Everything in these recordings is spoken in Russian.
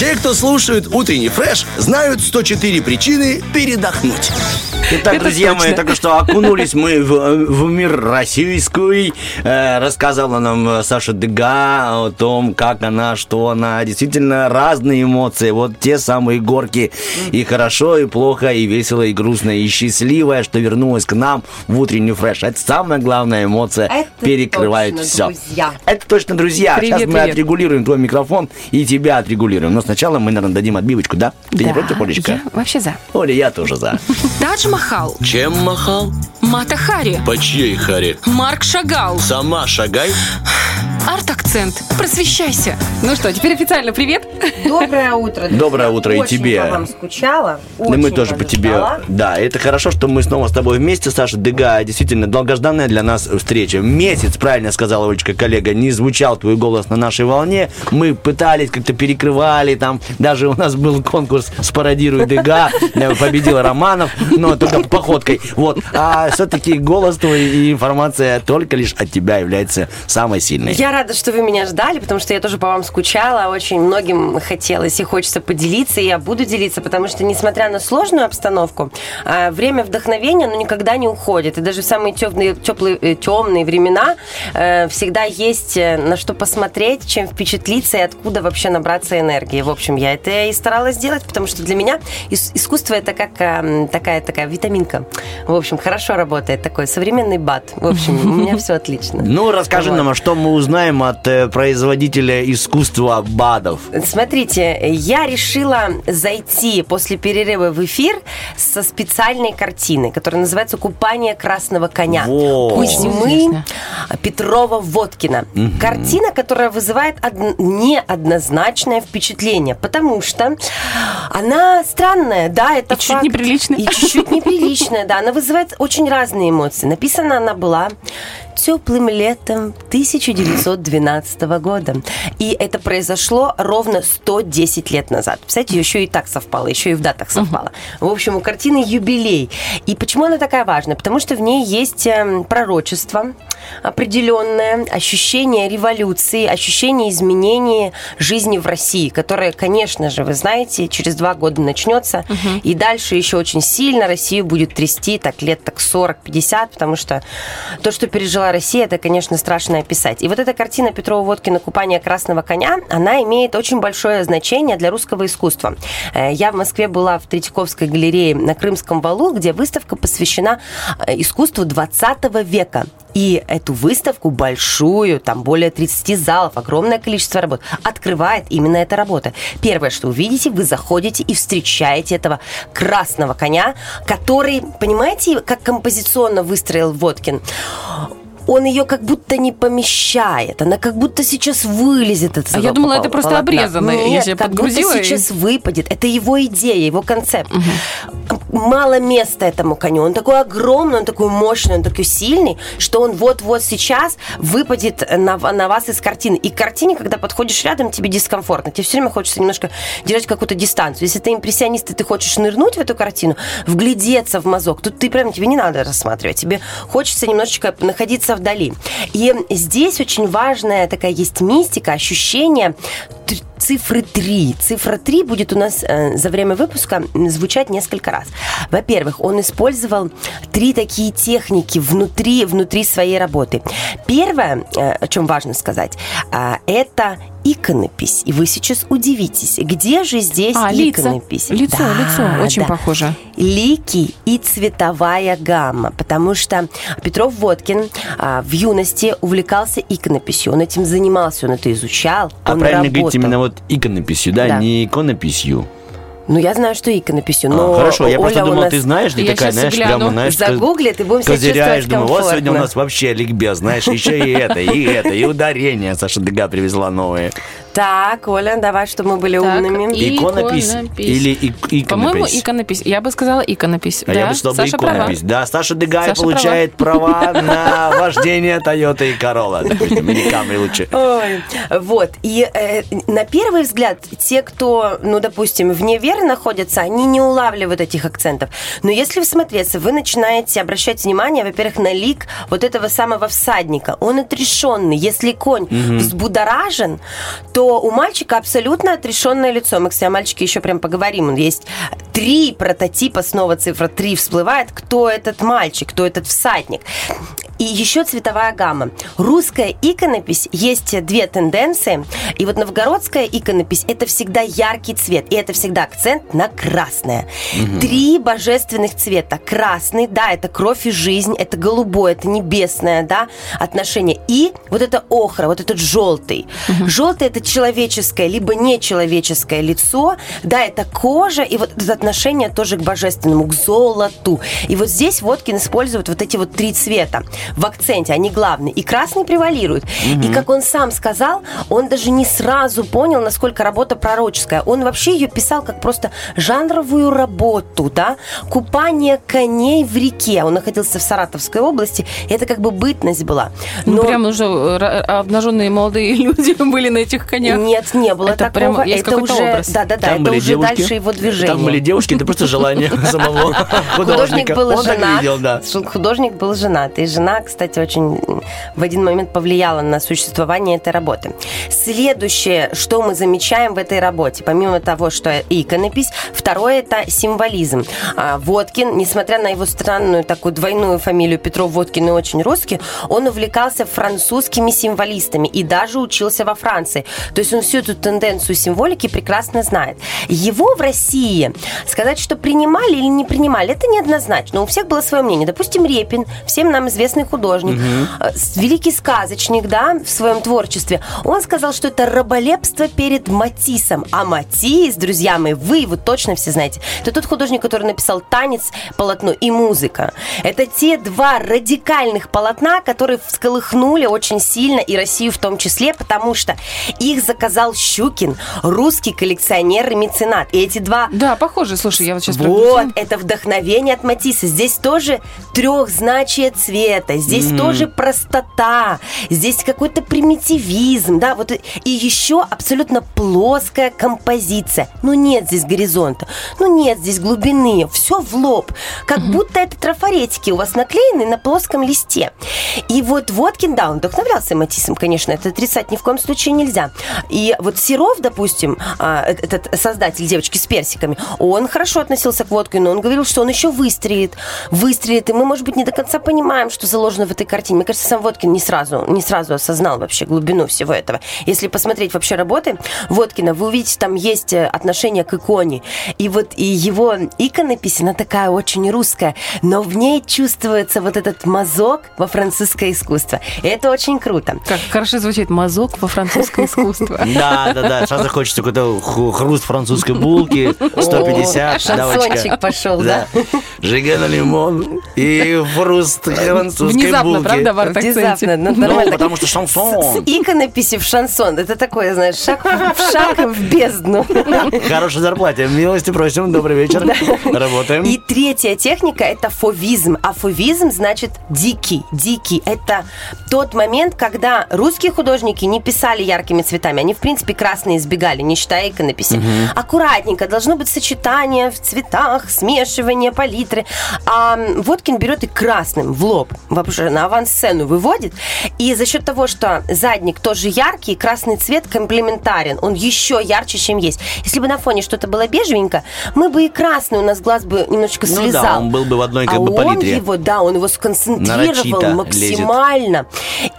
Те, кто слушают утренний фреш, знают 104 причины передохнуть. Итак, Это друзья мои, точно. только что окунулись мы в, в мир российский. Э, рассказывала нам Саша Дега о том, как она, что она. Действительно разные эмоции. Вот те самые горки. И хорошо, и плохо, и весело, и грустно, и счастливая, что вернулась к нам в утренний фреш. Это самая главная эмоция. Это перекрывает точно, все. друзья. Это точно, друзья. Привет, Сейчас мы привет. отрегулируем твой микрофон и тебя отрегулируем. Но сначала мы, наверное, дадим отбивочку, да? Ты не против, Олечка? я вообще за. Оля, я тоже за. Тадж Махал, Чем махал? Мата Хари, По чьей харе? Марк Шагал, Сама шагай. Арт-акцент. Просвещайся. Ну что, теперь официально привет. Доброе утро. друзья. Доброе утро и Очень тебе. по вам скучала. Да мы тоже по тебе. ждала. Да, это хорошо, что мы снова с тобой вместе, Саша Дега. Действительно, долгожданная для нас встреча. Месяц, правильно сказала Олечка, коллега, не звучал твой голос на нашей волне. Мы пытались, как-то перекрывали, там даже у нас был конкурс «Спародируй Дега», э, победил Романов, но только походкой. Вот. А все-таки голос твой и информация только лишь от тебя является самой сильной. Я рада, что вы меня ждали, потому что я тоже по вам скучала. Очень многим хотелось и хочется поделиться, и я буду делиться, потому что, несмотря на сложную обстановку, а, время вдохновения, оно никогда не уходит. И даже в самые темные, теплые, э, темные времена э, всегда есть э, на что посмотреть, чем впечатлиться и откуда вообще набраться энергии. В общем, я это и старалась сделать, потому что для меня ис- искусство это как э, такая такая витаминка. В общем, хорошо работает такой современный бат. В общем, у меня все отлично. Ну, расскажи нам, а что мы узнаем от э, производителя искусства БАДов. Смотрите, я решила зайти после перерыва в эфир со специальной картиной, которая называется «Купание красного коня». Во. Кузьмы. Петрова-Водкина. Картина, которая вызывает од- неоднозначное впечатление, потому что она странная, да, это И чуть-чуть факт. неприличная. И чуть-чуть неприличная, да. Она вызывает очень разные эмоции. Написана она была теплым летом 1912 года. И это произошло ровно 110 лет назад. Представляете, еще и так совпало, еще и в датах совпало. В общем, у картины юбилей. И почему она такая важная? Потому что в ней есть эм, пророчество определенное, ощущение революции, ощущение изменения жизни в России, которое, конечно же, вы знаете, через два года начнется, и дальше еще очень сильно Россию будет трясти так лет так 40-50, потому что то, что пережила Россия, это, конечно, страшно описать. И вот эта картина Петрова-Водкина «Купание красного коня», она имеет очень большое значение для русского искусства. Э, Я в Москве была в Третьяковской галерее на Крымском валу, где выставка посвящена э, искусству 20 века. И эту выставку большую, там более 30 залов, огромное количество работ, открывает именно эта работа. Первое, что увидите, вы заходите и встречаете этого красного коня, который, понимаете, как композиционно выстроил Водкин? Он ее как будто не помещает. Она как будто сейчас вылезет от А я думала, это просто обрезано. Я Нет, себе как будто сейчас выпадет. Это его идея, его концепт. Мало места этому коню. Он такой огромный, он такой мощный, он такой сильный, что он вот-вот сейчас выпадет на, на вас из картины. И к картине, когда подходишь рядом, тебе дискомфортно. Тебе все время хочется немножко держать какую-то дистанцию. Если ты импрессионист, и ты хочешь нырнуть в эту картину, вглядеться в мазок, тут ты прям, тебе не надо рассматривать. Тебе хочется немножечко находиться вдали. И здесь очень важная такая есть мистика, ощущение цифры 3. Цифра 3 будет у нас э, за время выпуска звучать несколько раз. Во-первых, он использовал три такие техники внутри, внутри своей работы. Первое, э, о чем важно сказать, а, это иконопись. И вы сейчас удивитесь, где же здесь А, лица. иконопись? Лицо, Да, лицо. Очень да похоже. лики и цветовая гамма, потому что Петров Водкин а, в юности увлекался иконописью, он этим занимался, он это изучал, А он правильно работал. говорить именно вот иконописью, да, Да. не иконописью. Ну, я знаю, что иконописью, А, но хорошо, я Оля просто думал, нас ты знаешь, ты Я такая, знаешь, гляну. прямо, знаешь, загуглит, и будем себя козыряешь, чувствовать думаю, вот сегодня у нас вообще ликбез, знаешь, еще и это, и это, и ударение Саша Дега привезла новые. Так, Оля, давай, чтобы мы были Так, умными. и- Иконопись Иконопись. или ик- По-моему, иконопись? иконопись. Я бы сказала иконопись. А да? я бы сказал бы Саша права. иконопись. Да, Саша Дегай Саша получает права на вождение Toyota и Corolla, допустим, или Camry лучше. Ой, вот. И э, на первый взгляд, те, кто, ну, допустим, вне веры находятся, они не улавливают этих акцентов. Но если всмотреться, вы начинаете обращать внимание, во-первых, на лик вот этого самого всадника. Он отрешенный. Если конь взбудоражен, то то у мальчика абсолютно отрешенное лицо. Мы, кстати, о мальчике еще прям поговорим. Есть три прототипа, снова цифра три всплывает. Кто этот мальчик, кто этот всадник. И еще цветовая гамма. Русская иконопись есть две тенденции. И вот новгородская иконопись это всегда яркий цвет. И это всегда акцент на красное. Три божественных цвета. Красный, да, это кровь и жизнь, это голубое, это небесное, да, отношение. И вот это охра, вот этот желтый. Желтый это человеческое, либо нечеловеческое лицо, да, это кожа, и вот это отношение тоже к божественному, к золоту. И вот здесь Водкин использует вот эти вот три цвета в акценте, они главные. И красный превалирует. И как он сам сказал, он даже не сразу понял, насколько работа пророческая. Он вообще ее писал как просто жанровую работу, да, купание коней в реке. Он находился в Саратовской области, и это как бы бытность была. Ну, прям уже э, обнаженные молодые люди были на этих конях. Нет, не было Это такого. прям есть это уже, образ. да, да, да, Там это были уже девушки. дальше его движение. Там были девушки, это просто желание самого Художник художника. был Он так женат. Художник был женат. И жена, кстати, очень в один момент повлияла на существование этой работы. Следующее, что мы замечаем в этой работе, помимо того, что иконопись, второе это символизм. А, Водкин, несмотря на его странную такую двойную фамилию Петров Водкин и очень русский, он увлекался французскими символистами и даже учился во Франции. То есть он всю эту тенденцию символики прекрасно знает. Его в России сказать, что принимали или не принимали, это неоднозначно. У всех было свое мнение. Допустим, Репин, всем нам известный художник, с- великий сказочник, да, в своем творчестве. Он сказал, что это раболепство перед Матиссом. А Матисс, друзья мои, вы его точно все знаете. Это тот художник, который написал «Танец», полотно и «Музыка». Это те два радикальных полотна, которые всколыхнули очень сильно и Россию в том числе, потому что их заказал Щукин, русский коллекционер и меценат. И эти два Да, похоже. Слушай, я вот сейчас вот, это вдохновение от Матисса. Здесь тоже трехзначие цвета, здесь тоже простота, здесь какой-то примитивизм, да, вот и- еще абсолютно плоская композиция. Ну нет здесь горизонта, ну нет здесь глубины, все в лоб, как будто это трафаретики у вас наклеены на плоском листе. И вот Водкин, да, он вдохновлялся Матиссом, конечно, это отрицать ни в коем случае нельзя. И вот Серов, допустим, а, э- этот создатель девочки с персиками, он хорошо относился к Водкину, он говорил, что он еще выстрелит, выстрелит, и мы, может быть, не до конца понимаем, что заложено в этой картине. Мне кажется, сам Водкин не сразу, не сразу осознал вообще глубину всего этого. Если посмотреть вообще работы Водкина, вы увидите, там есть э, отношение к иконе. И вот и его иконопись, она такая очень русская, но в ней чувствуется вот этот мазок во французское искусство. И это очень круто. Как хорошо звучит мазок во французское искусство. Да, да, да. Сразу хочется какой-то хруст французской булки. 150, шансончик пошел, да? Жига на лимон и хруст французской Внезапно, булки. правда, в? Внезапно, ну, Ну, нормально. потому что С шансон. иконописи в шансон. Это такое, знаешь, шаг, в- шаг в бездну. Хорошей зарплате. Милости просим. Добрый вечер. Работаем. И третья техника – это фовизм. А фовизм значит дикий. Дикий – это тот момент, когда русские художники не писали яркими цветами. Они, в принципе, красные избегали, не считая иконописи. Аккуратненько, должно быть сочетание в цветах, смешивание палитры. А Водкин берет и красным в лоб, вообще на авансцену выводит. И за счет того, что задник тоже яркий, красный цвет комплементарен. Он еще ярче, чем есть. Если бы на фоне что-то было бежевенько, мы бы и красный, у нас глаз бы немножечко Ну да, слезал. он был бы в одной как а бы он палитре. его, да, он его сконцентрировал Нарочито максимально.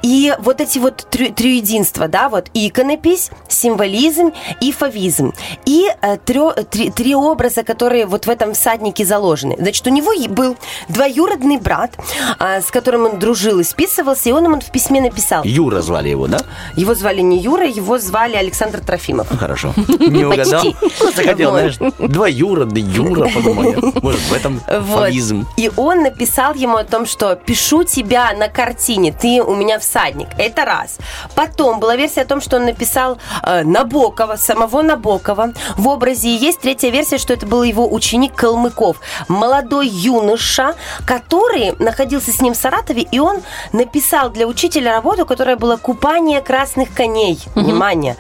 И вот эти вот три, три единства, да, вот иконопись, символизм и фавизм. И э, трё- три, три образа, которые вот в этом всаднике заложены. Значит, у него был двоюродный брат, а, с которым он дружил и списывался, и он ему в письме написал. Юра звали его, да? Его звали не Юра, его звали Александр Трофимов. Хорошо. Не угадал. Почти. Просто хотел, Вот. знаешь, двоюродный Юра, подумал. Может, в этом фавизм. И он написал ему о том, что пишу тебя на картине, ты у меня всадник. Это раз. Потом была версия о том, что он написал э, Набокова, самого Набокова в образе. И есть третья версия, что это был его ученик Калмыков. молодой юноша, который находился с ним в Саратове, и он написал для учителя работу, которая была «Купание красных коней». Внимание.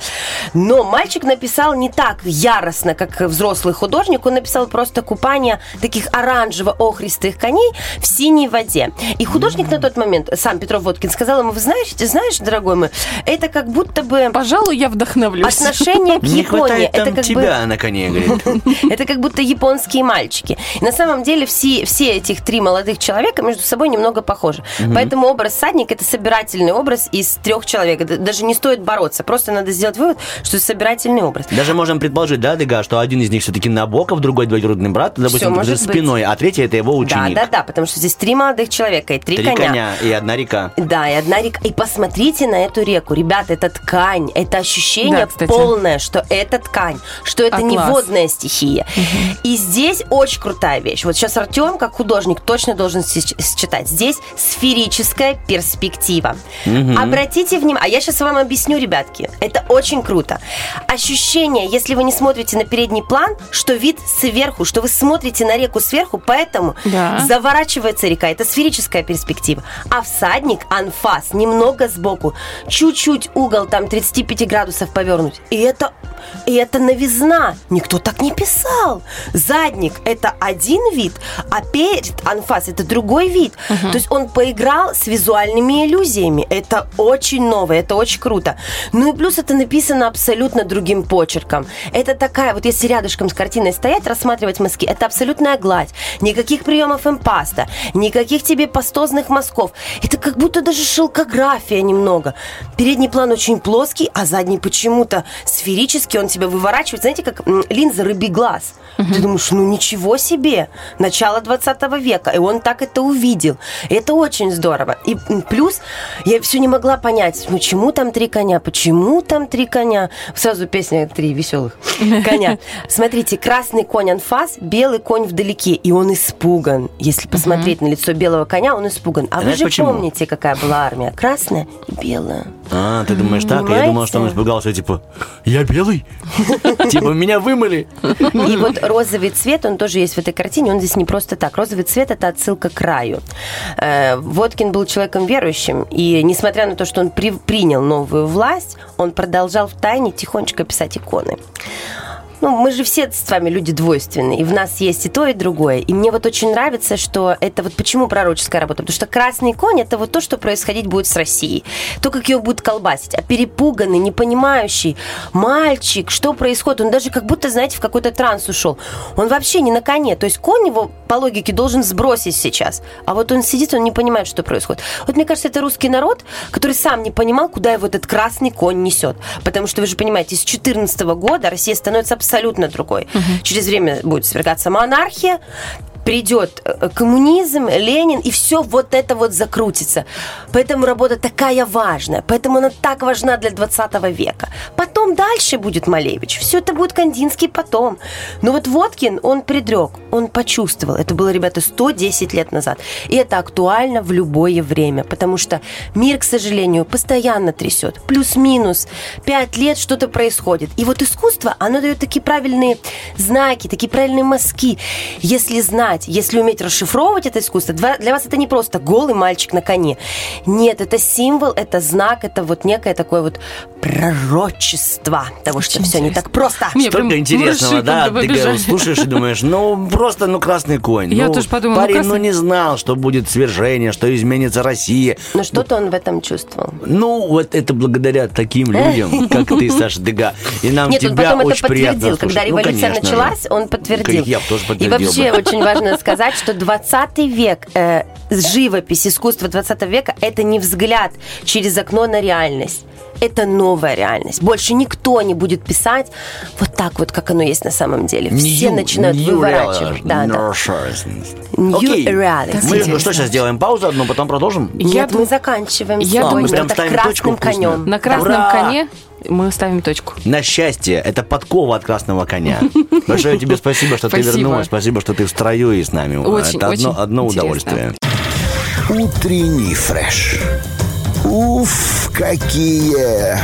Но мальчик написал не так яростно, как взрослый художник, он написал просто «Купание таких оранжево-охристых коней в синей воде». И художник на тот момент, сам Петров Водкин, сказал ему, вы знаешь, ты знаешь, дорогой мой, это как будто бы Пожалуй, я вдохновлюсь. отношение к Не Японии. хватает Это там как бы тебя на коне, говорит. это как будто японские мальчики. На самом деле все, все этих три молодых человека между собой немного похожи. Поэтому образ садник это собирательный образ из трех человек. Даже не стоит бороться. Просто надо сделать вывод, что это собирательный образ. Даже можем предположить, да, Дега, что один из них все-таки Набоков, другой двоюродный брат, допустим, может за быть. спиной, а третий это его Да, ученик. да, да, потому что здесь три молодых человека и три, Три коня и одна река. Да, и одна река. И посмотрите на эту реку. Ребята, это ткань. Это ощущение Да, кстати. полное, что это ткань. Что это А, не класс. водная стихия. И здесь очень крутая вещь. Вот сейчас Артем, как художник, точно должен сч- считать. Здесь сферическая перспектива. Обратите внимание. А я сейчас вам объясню, ребятки. Это очень круто. Ощущение, если вы не смотрите на передний план, что вид сверху, что вы смотрите на реку сверху, поэтому Да. заворачивается река. Это сферическая перспектива. А всадник, анфас, немного сбоку, чуть-чуть угол там 35 градусов повернуть. И это, и это новизна. Никто так не писал. Задник – это один вид, а перед анфас – это другой вид. То есть он поиграл с визуальными иллюзиями. Это очень новое, это очень круто. Ну и плюс это написано абсолютно другим почерком. Это такая, вот если рядышком с картиной стоять, рассматривать мазки, это абсолютная гладь. Никаких приемов импаста, никаких тебе пастозных мазков. Это как будто даже шелкография немного. Передний план очень плоский, а задний почему-то сферический, он тебя выворачивает. Знаете, как линза рыбий глаз. Ты думаешь, ну ничего себе, начало 20 века, и он так это увидел. Это очень здорово. И плюс я все не могла понять, почему там три коня, почему там три коня. Сразу песня три веселых коня. Смотрите, красный конь анфас, белый конь вдалеке, и он испуган. Если посмотреть на лицо белого коня, он испуган. А вы же помните, какая была армия? Красная и белая. А, ты думаешь так? А Я думал, что он испугался, типа, я белый? Типа, меня вымыли? И вот розовый цвет, он тоже есть в этой картине, он здесь не просто так. Розовый цвет – это отсылка к раю. Э, Водкин был человеком верующим, и несмотря на то, что он при- принял новую власть, он продолжал в тайне тихонечко писать иконы. Ну, мы же все с вами люди двойственные, и в нас есть и то, и другое. И мне вот очень нравится, что это вот почему пророческая работа. Потому что красный конь – это вот то, что происходить будет с Россией. То, как ее будут колбасить. А перепуганный, непонимающий мальчик, что происходит, он даже как будто, знаете, в какой-то транс ушел. Он вообще не на коне. То есть конь его, по логике, должен сбросить сейчас. А вот он сидит, он не понимает, что происходит. Вот мне кажется, это русский народ, который сам не понимал, куда его этот красный конь несет. Потому что вы же понимаете, с 2014 года Россия становится абсолютно другой. Через время будет свергаться монархия, придет э, коммунизм, Ленин, и все вот это вот закрутится. Поэтому работа такая важная, поэтому она так важна для 20 века. Потом дальше будет Малевич, все это будет Кандинский потом. Но вот Водкин, он предрек, он почувствовал. Это было, ребята, 110 лет назад. И это актуально в любое время, потому что мир, к сожалению, постоянно трясет. Плюс-минус 5 лет что-то происходит. И вот искусство, оно дает такие правильные знаки, такие правильные мазки. Если знать, если уметь расшифровывать это искусство, для вас это не просто голый мальчик на коне. Нет, это символ, это знак, это вот некое такое вот пророчество того, что все не так просто. Мне Столько интересного, да, ты побежали. слушаешь и думаешь, ну, просто, ну, красный конь. Я Ну, тоже подумала, ну, Парень, ну, красный- не знал, что будет свержение, что изменится Россия. Но что-то он в этом чувствовал. Ну, вот это благодаря таким людям, как ты, Саша Дега. И нам Нет, он тебя потом это очень приятно подтвердил. Когда. Ну, революция началась, он подтвердил. Я бы тоже И подтвердил вообще бы. очень важно сказать, что 20 век, э, живопись, искусство 20 века – это не взгляд через окно на реальность. Это новая реальность. Больше никто не будет писать вот так вот, как оно есть на самом деле. Все New- начинают new выворачивать. reality. Да, да. New Окей. reality. Мы Интересно. ну, что сейчас сделаем? Паузу одну, потом продолжим? Я Нет, мы дум- заканчиваем Я сегодня. думаю, мы прям Это красным конем. На красном Ура! коне мы ставим точку. На счастье, это подкова от красного коня. Большое тебе спасибо, что ты вернулась. Спасибо, что ты в строю и с нами. Очень, это одно, очень одно интересно. удовольствие. Утренний фреш. Уф, какие